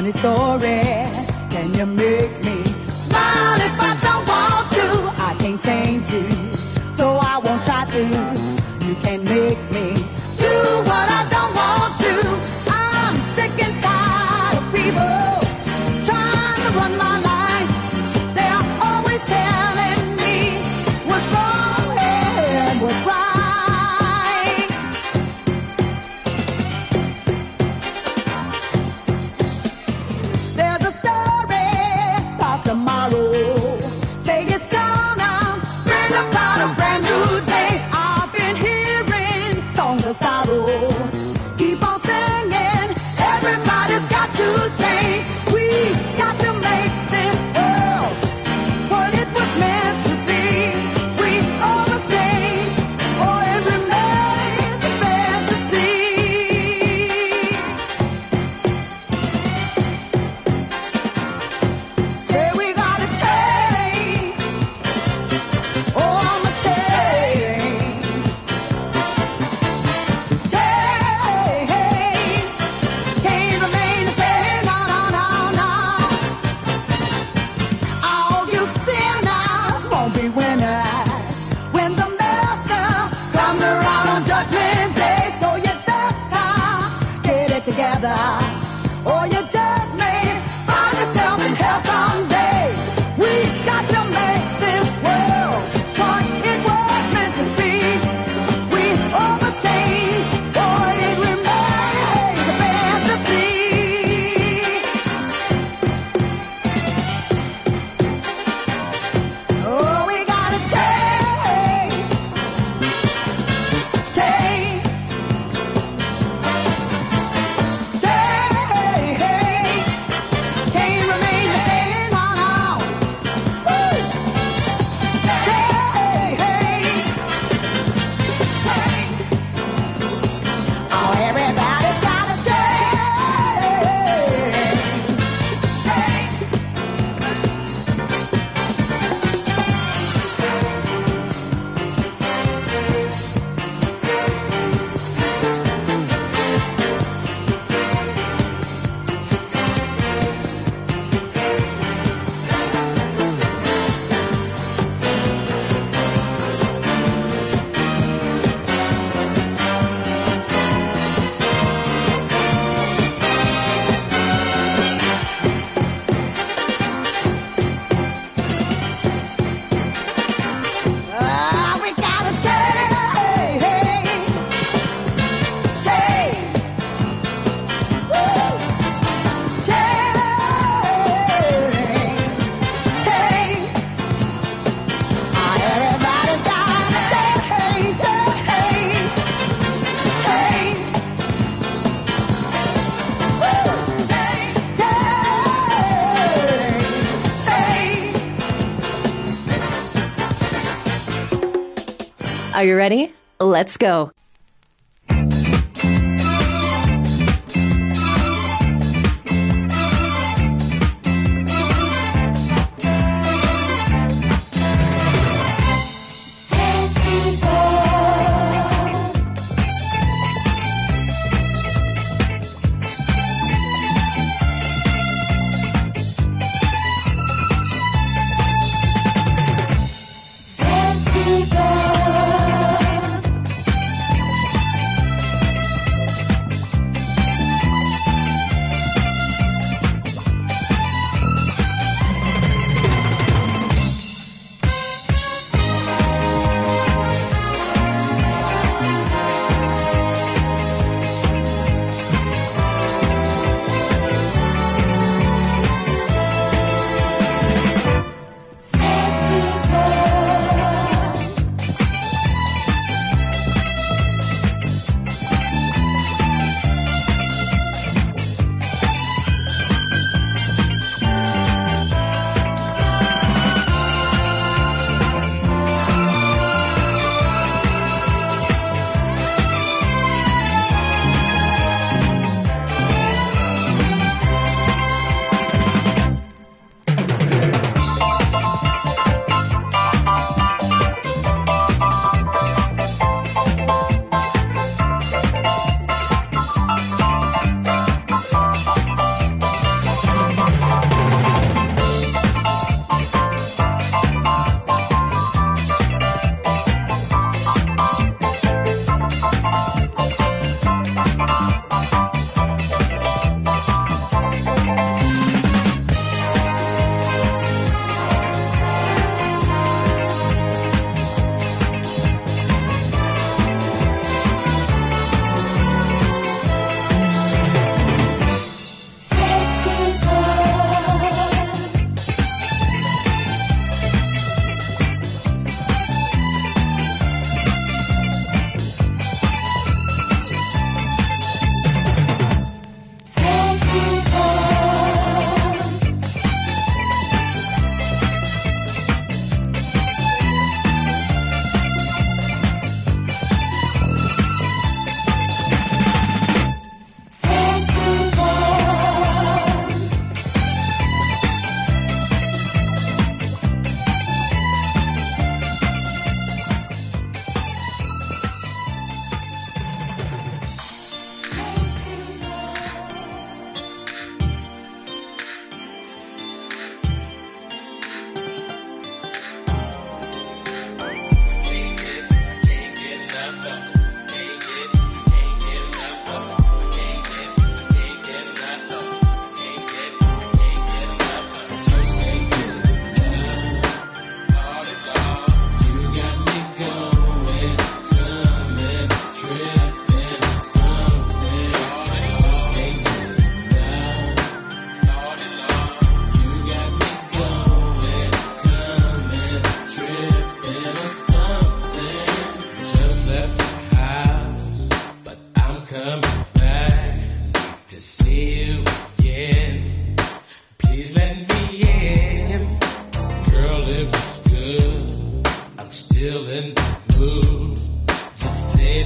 funny story. Can you make me smile if I don't want to? I can't change you, so I won't try to. Are you ready? Let's go.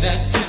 that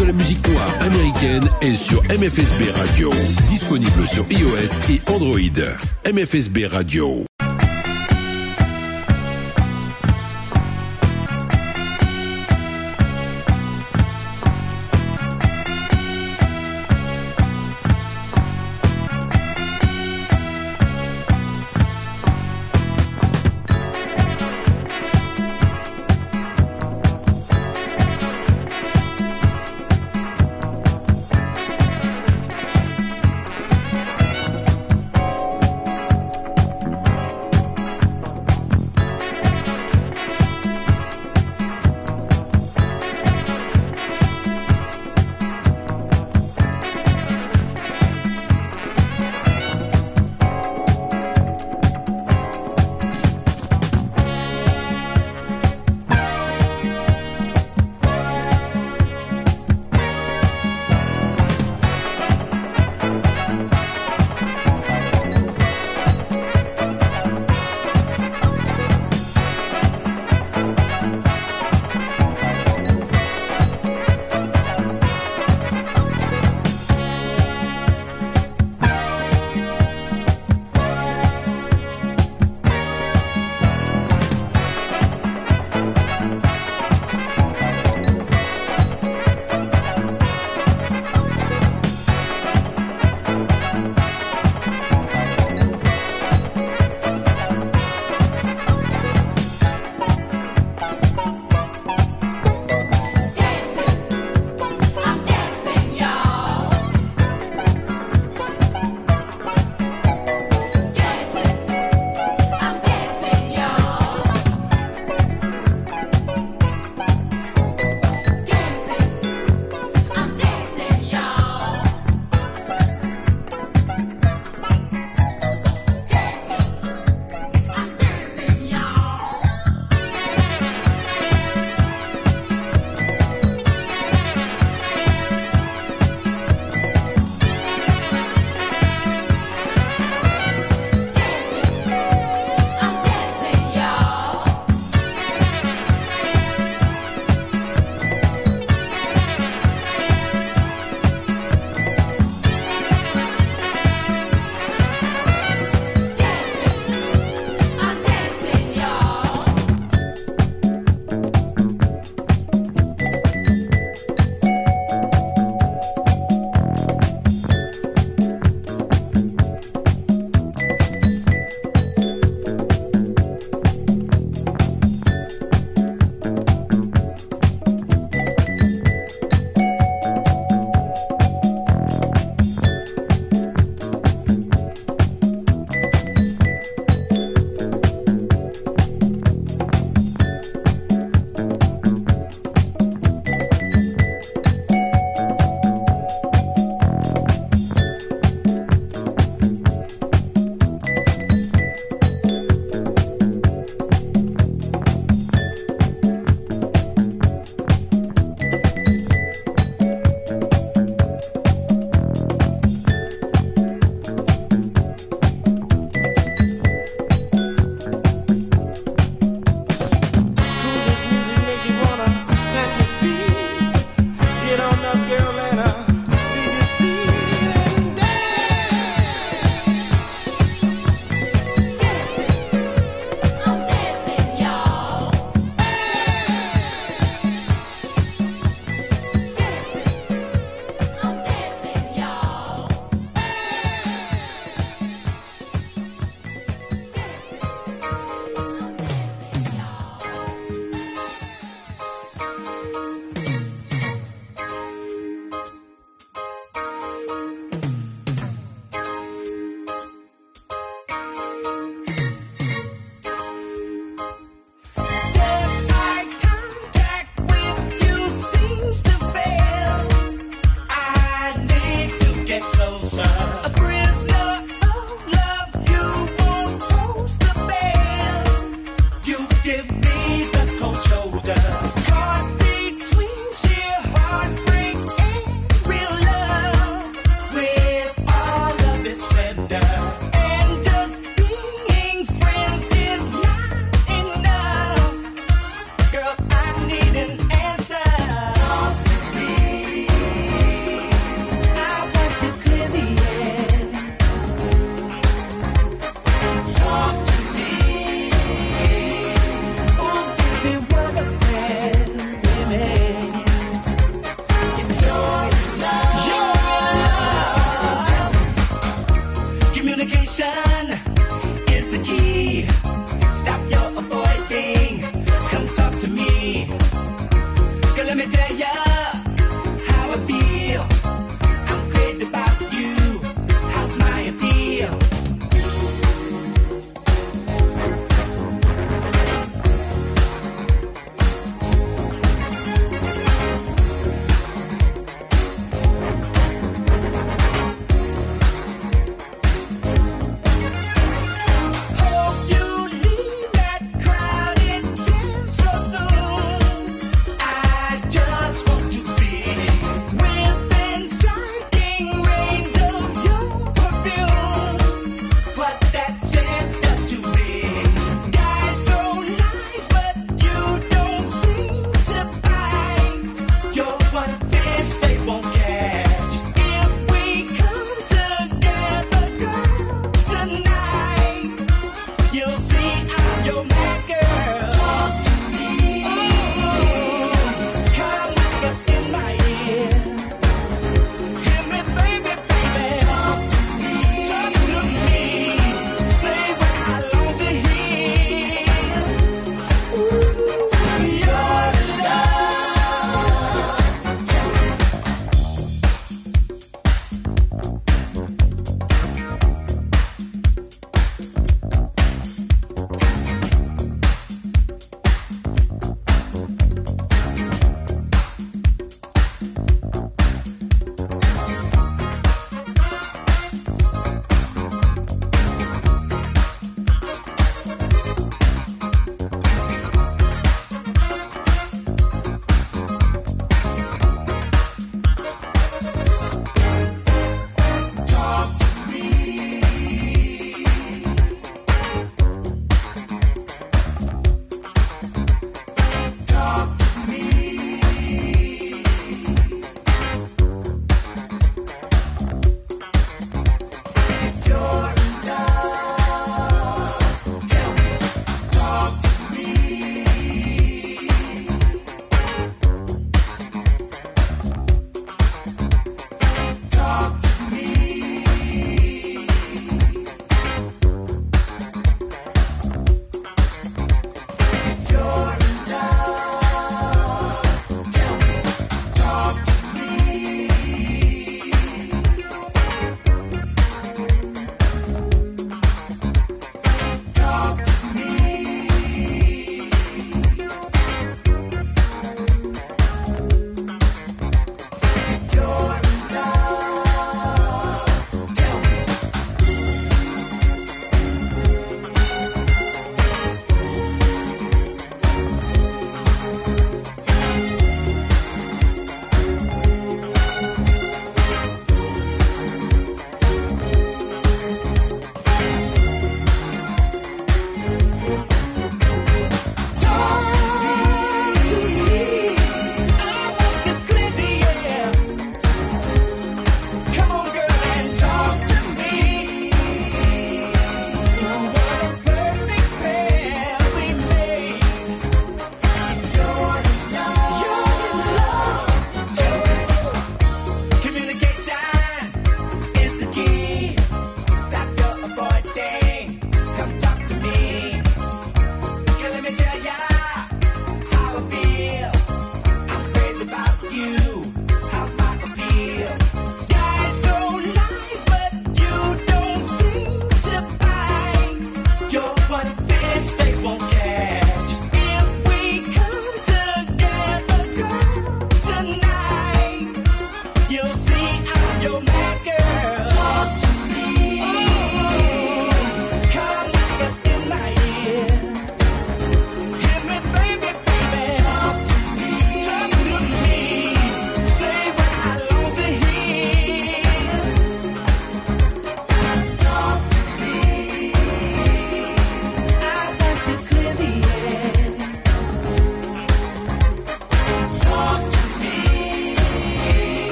de la musique noire américaine est sur MFSB Radio, disponible sur iOS et Android. MFSB Radio.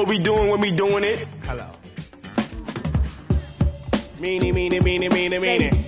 What we doing when we doing it. Hello. Meanie, meanie, meanie, meanie, meanie. what? Meanie,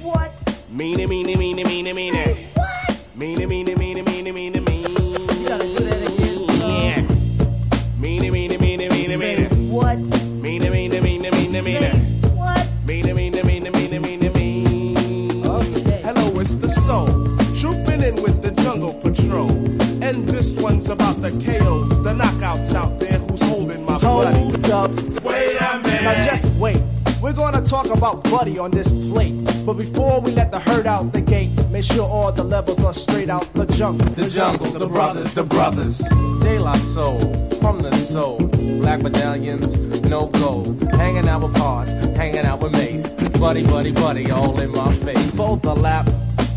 brothers, the brothers. De La Soul, from the soul. Black medallions, no gold. Hanging out with Pos, hanging out with Mase. Buddy, buddy, buddy, all in my face. For the lap,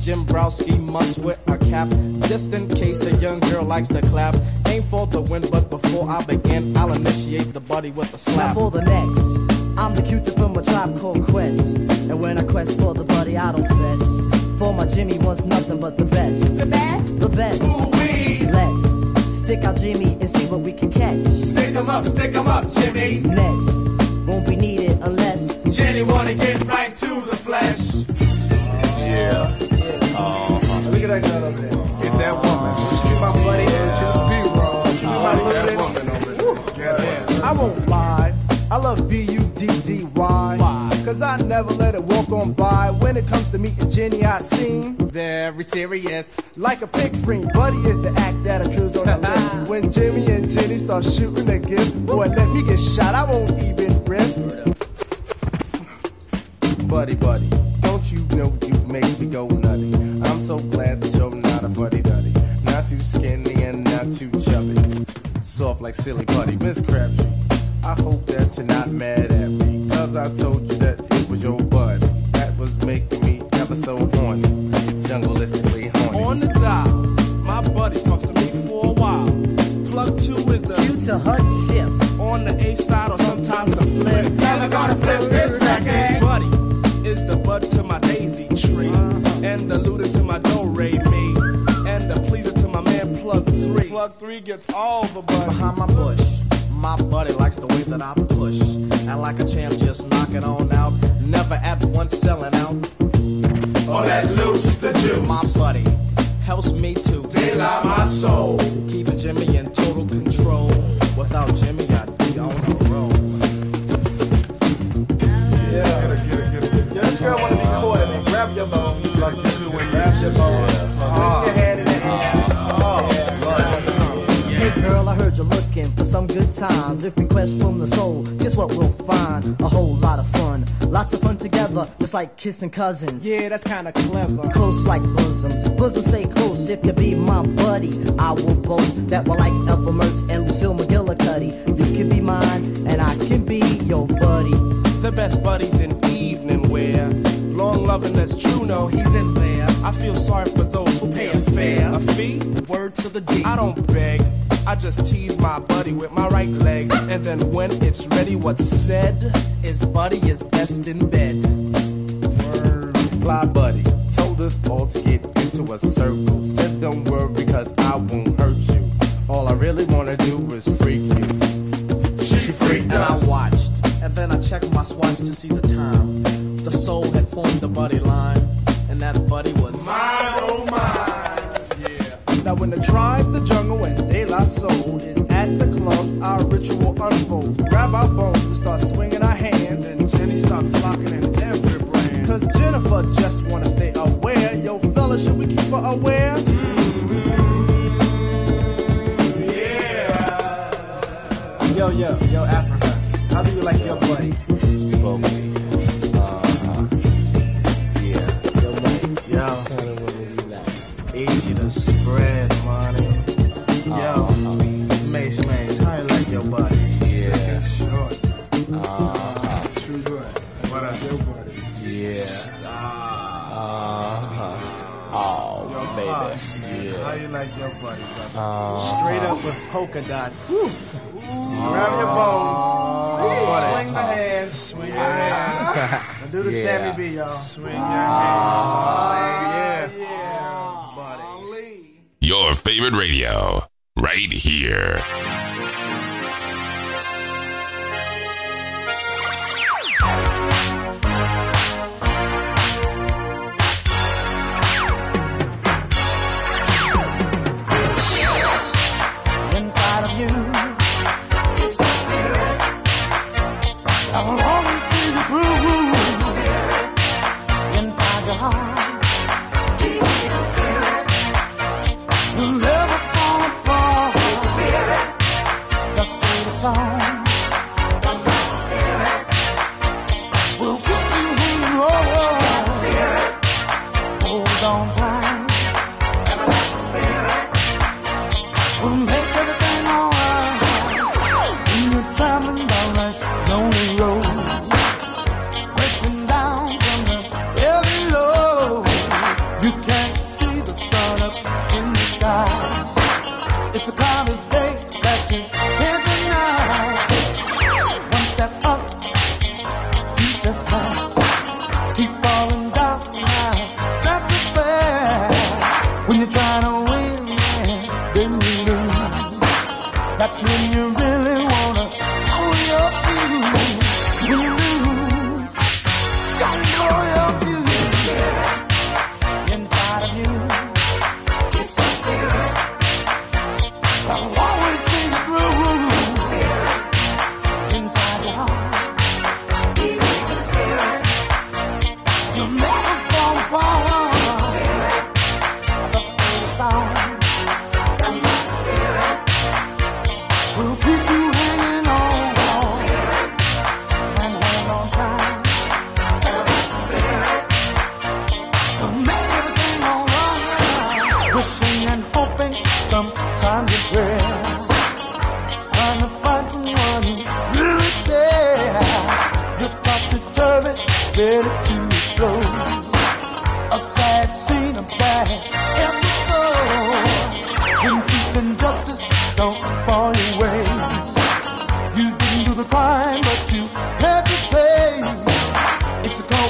Jimbrowski must wear a cap. Just in case the young girl likes to clap. Aim for the win, but before I begin, I'll initiate the buddy with a Now slap. for the next, I'm the cutie from a tribe called Quest. And when I quest for the buddy, I don't fess. For my Jimmy wants nothing but. The best? Stick out Jimmy and see what we can catch. Stick 'em up, stick 'em up, Jimmy. Next, I never let it walk on by. When it comes to meeting Jenny, I seem Very serious. like a pig friend. Buddy is the act that accrues on the list. When Jimmy and Jenny start shooting a gift, boy, let me get shot. I won't even rip. Buddy, buddy, don't you know you make me go nutty? I'm so glad that you're not a buddy duddy. Not too skinny and not too chubby. Soft like Silly Putty, Miss Crabtree. I hope that you're not mad at me. Cause I told you that That was making me ever so horny. Jungleistically horny. On the dial, my buddy talks to me for a while. Plug two is the Due to her tip, on the A side or sometimes the flip. Never gonna flip this record. Buddy is the bud to my daisy tree, uh-huh. and the looter to my do re me, and the pleaser to my man plug three. Plug three gets all the buddy. behind my bush. My buddy likes the way that I push. And like a champ, just knock it on out. Never at once selling out. All that loose the juice. My buddy helps me to Deal out my soul. keeping Jimmy in total control. Some good times. If request from the soul, guess what we'll find? A whole lot of fun. Lots of fun together, just like kissing cousins. Yeah, that's kinda clever. Close like bosoms. Bosoms stay close if you be my buddy. I will boast that we're like Ethel Mertz and Lucille McGillicuddy. You can be mine, and I can be your buddy. The best buddies in evening wear. Long loving that's true, no, he's in there. I feel sorry for those who pay a fare. A fee? Word to the D. I don't beg. I just tease my buddy with my right leg. And then when it's ready, what's said? is buddy is best in bed. Word. fly buddy told us all to get into a circle. Said don't worry because I won't hurt you. All I really wanna do is freak you. She freaked and I watched, and then I checked my swatch to see the time. The soul had formed a buddy line, and that buddy was Mine, oh mine. Yeah. Now when the tribe, the jungle, and De La Soul is at the club, our ritual unfolds. Grab our bones and start swinging our hands, and Jenny start flocking in every brand. Cause Jennifer just wanna stay aware. Yo, fella, should we keep her aware? Yeah Yo, yo, yo, Afrika. How do you like your buddy? Like your buddy, brother? Ah. Straight up with polka dots. Grab your bones. Ah. Swing the hand. Swing your hand. Do the Yeah. Sammy B, y'all. Swing your hand. yeah. Your favorite radio, right here.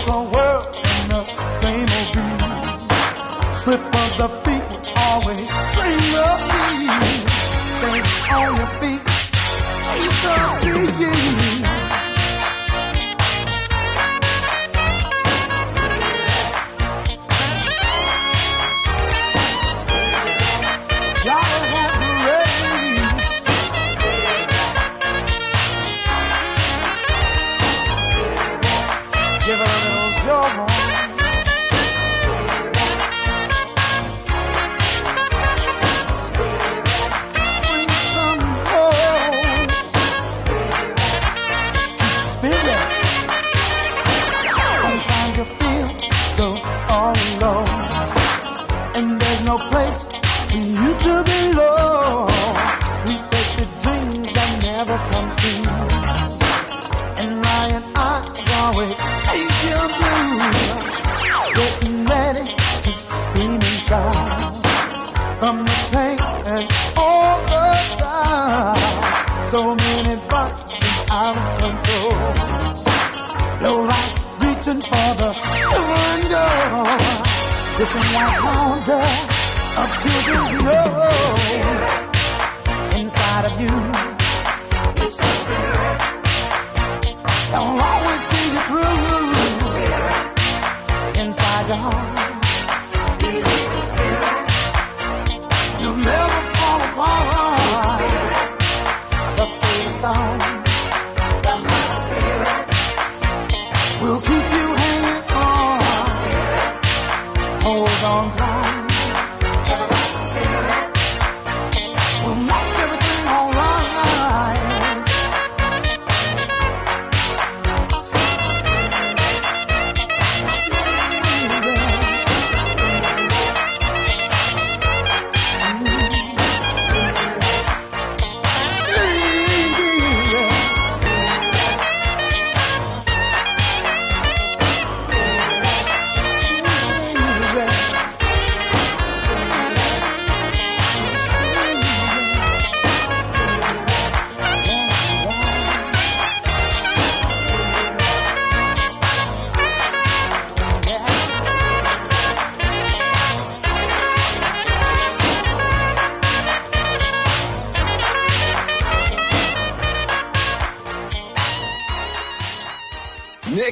Cold world and the same old beat. Slip of the feet will always bring the. Stay on your feet. The beat.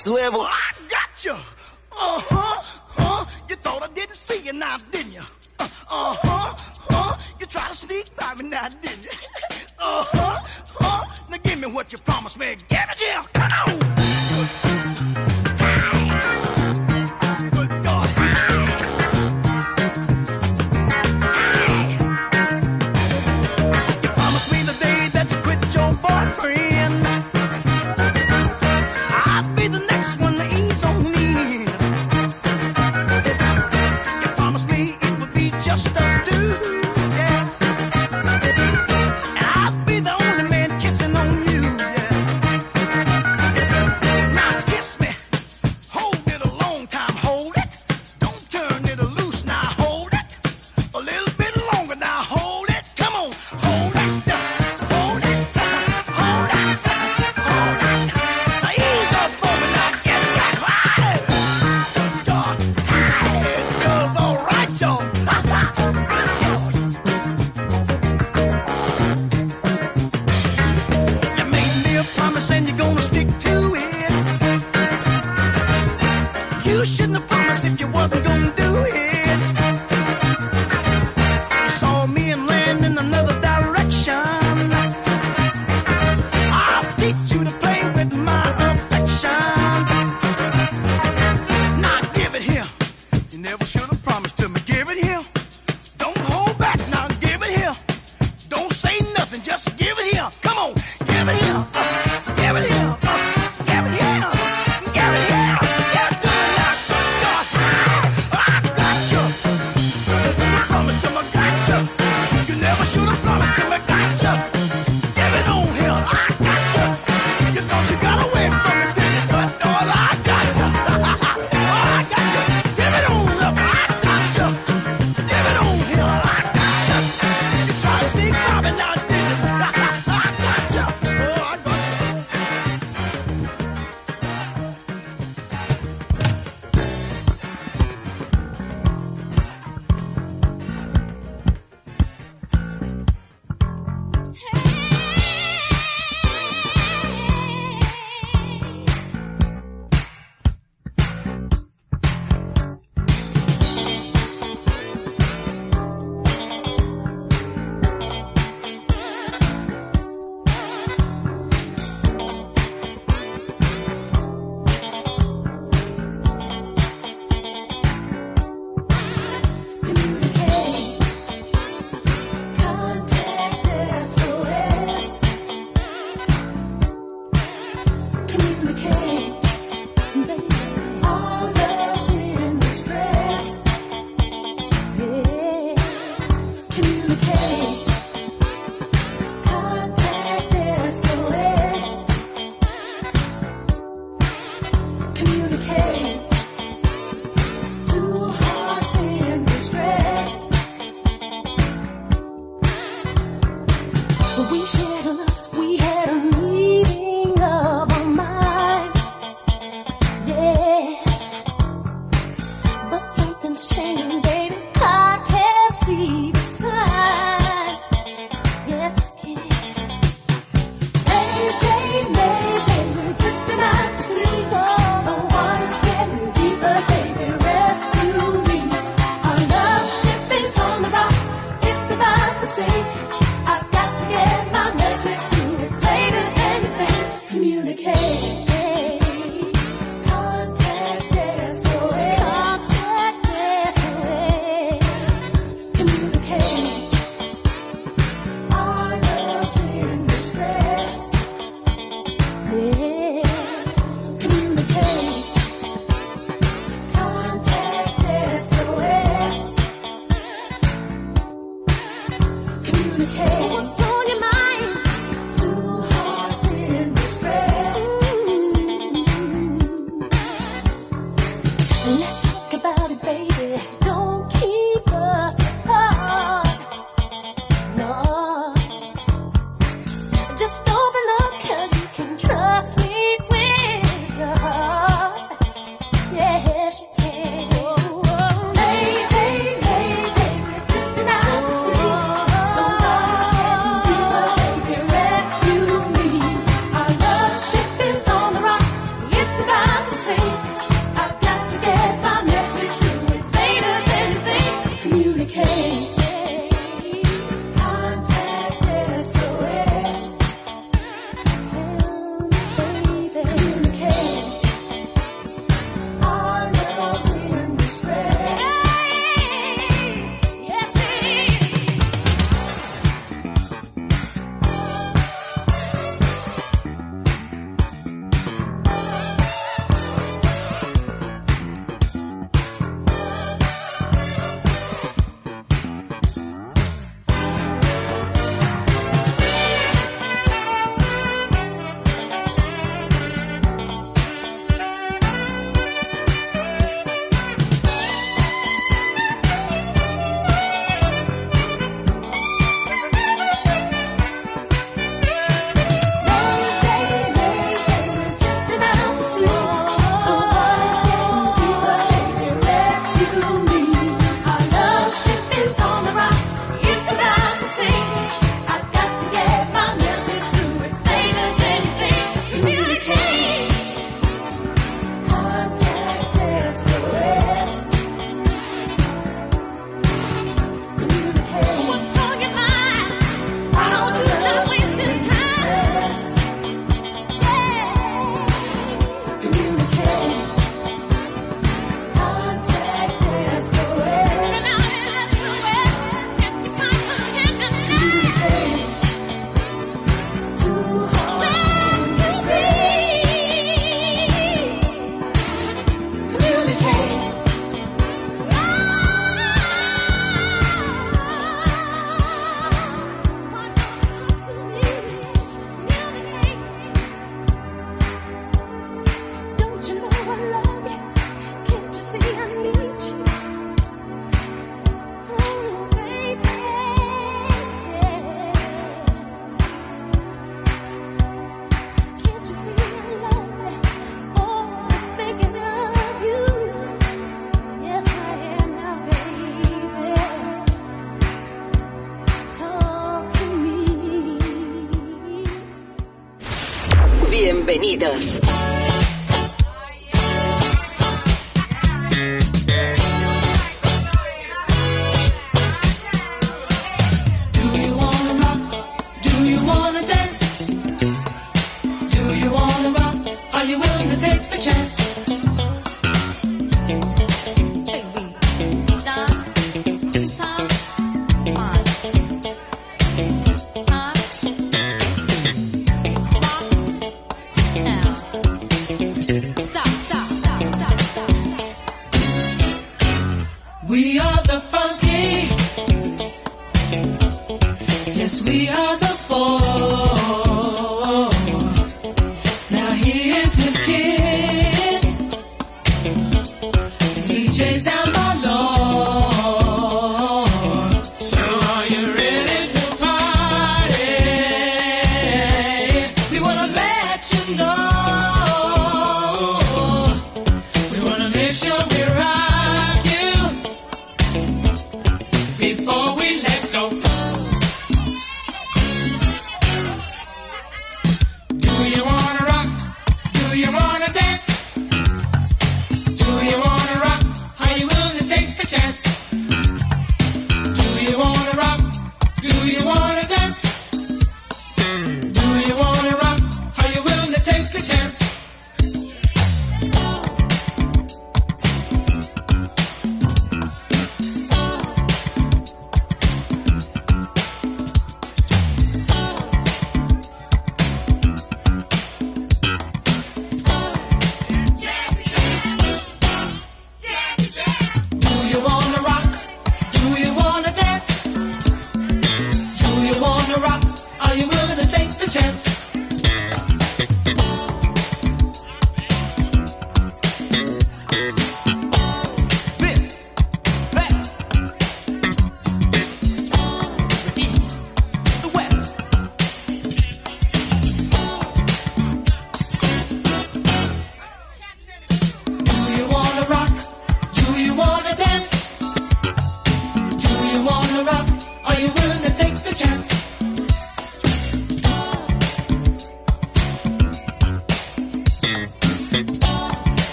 Next level.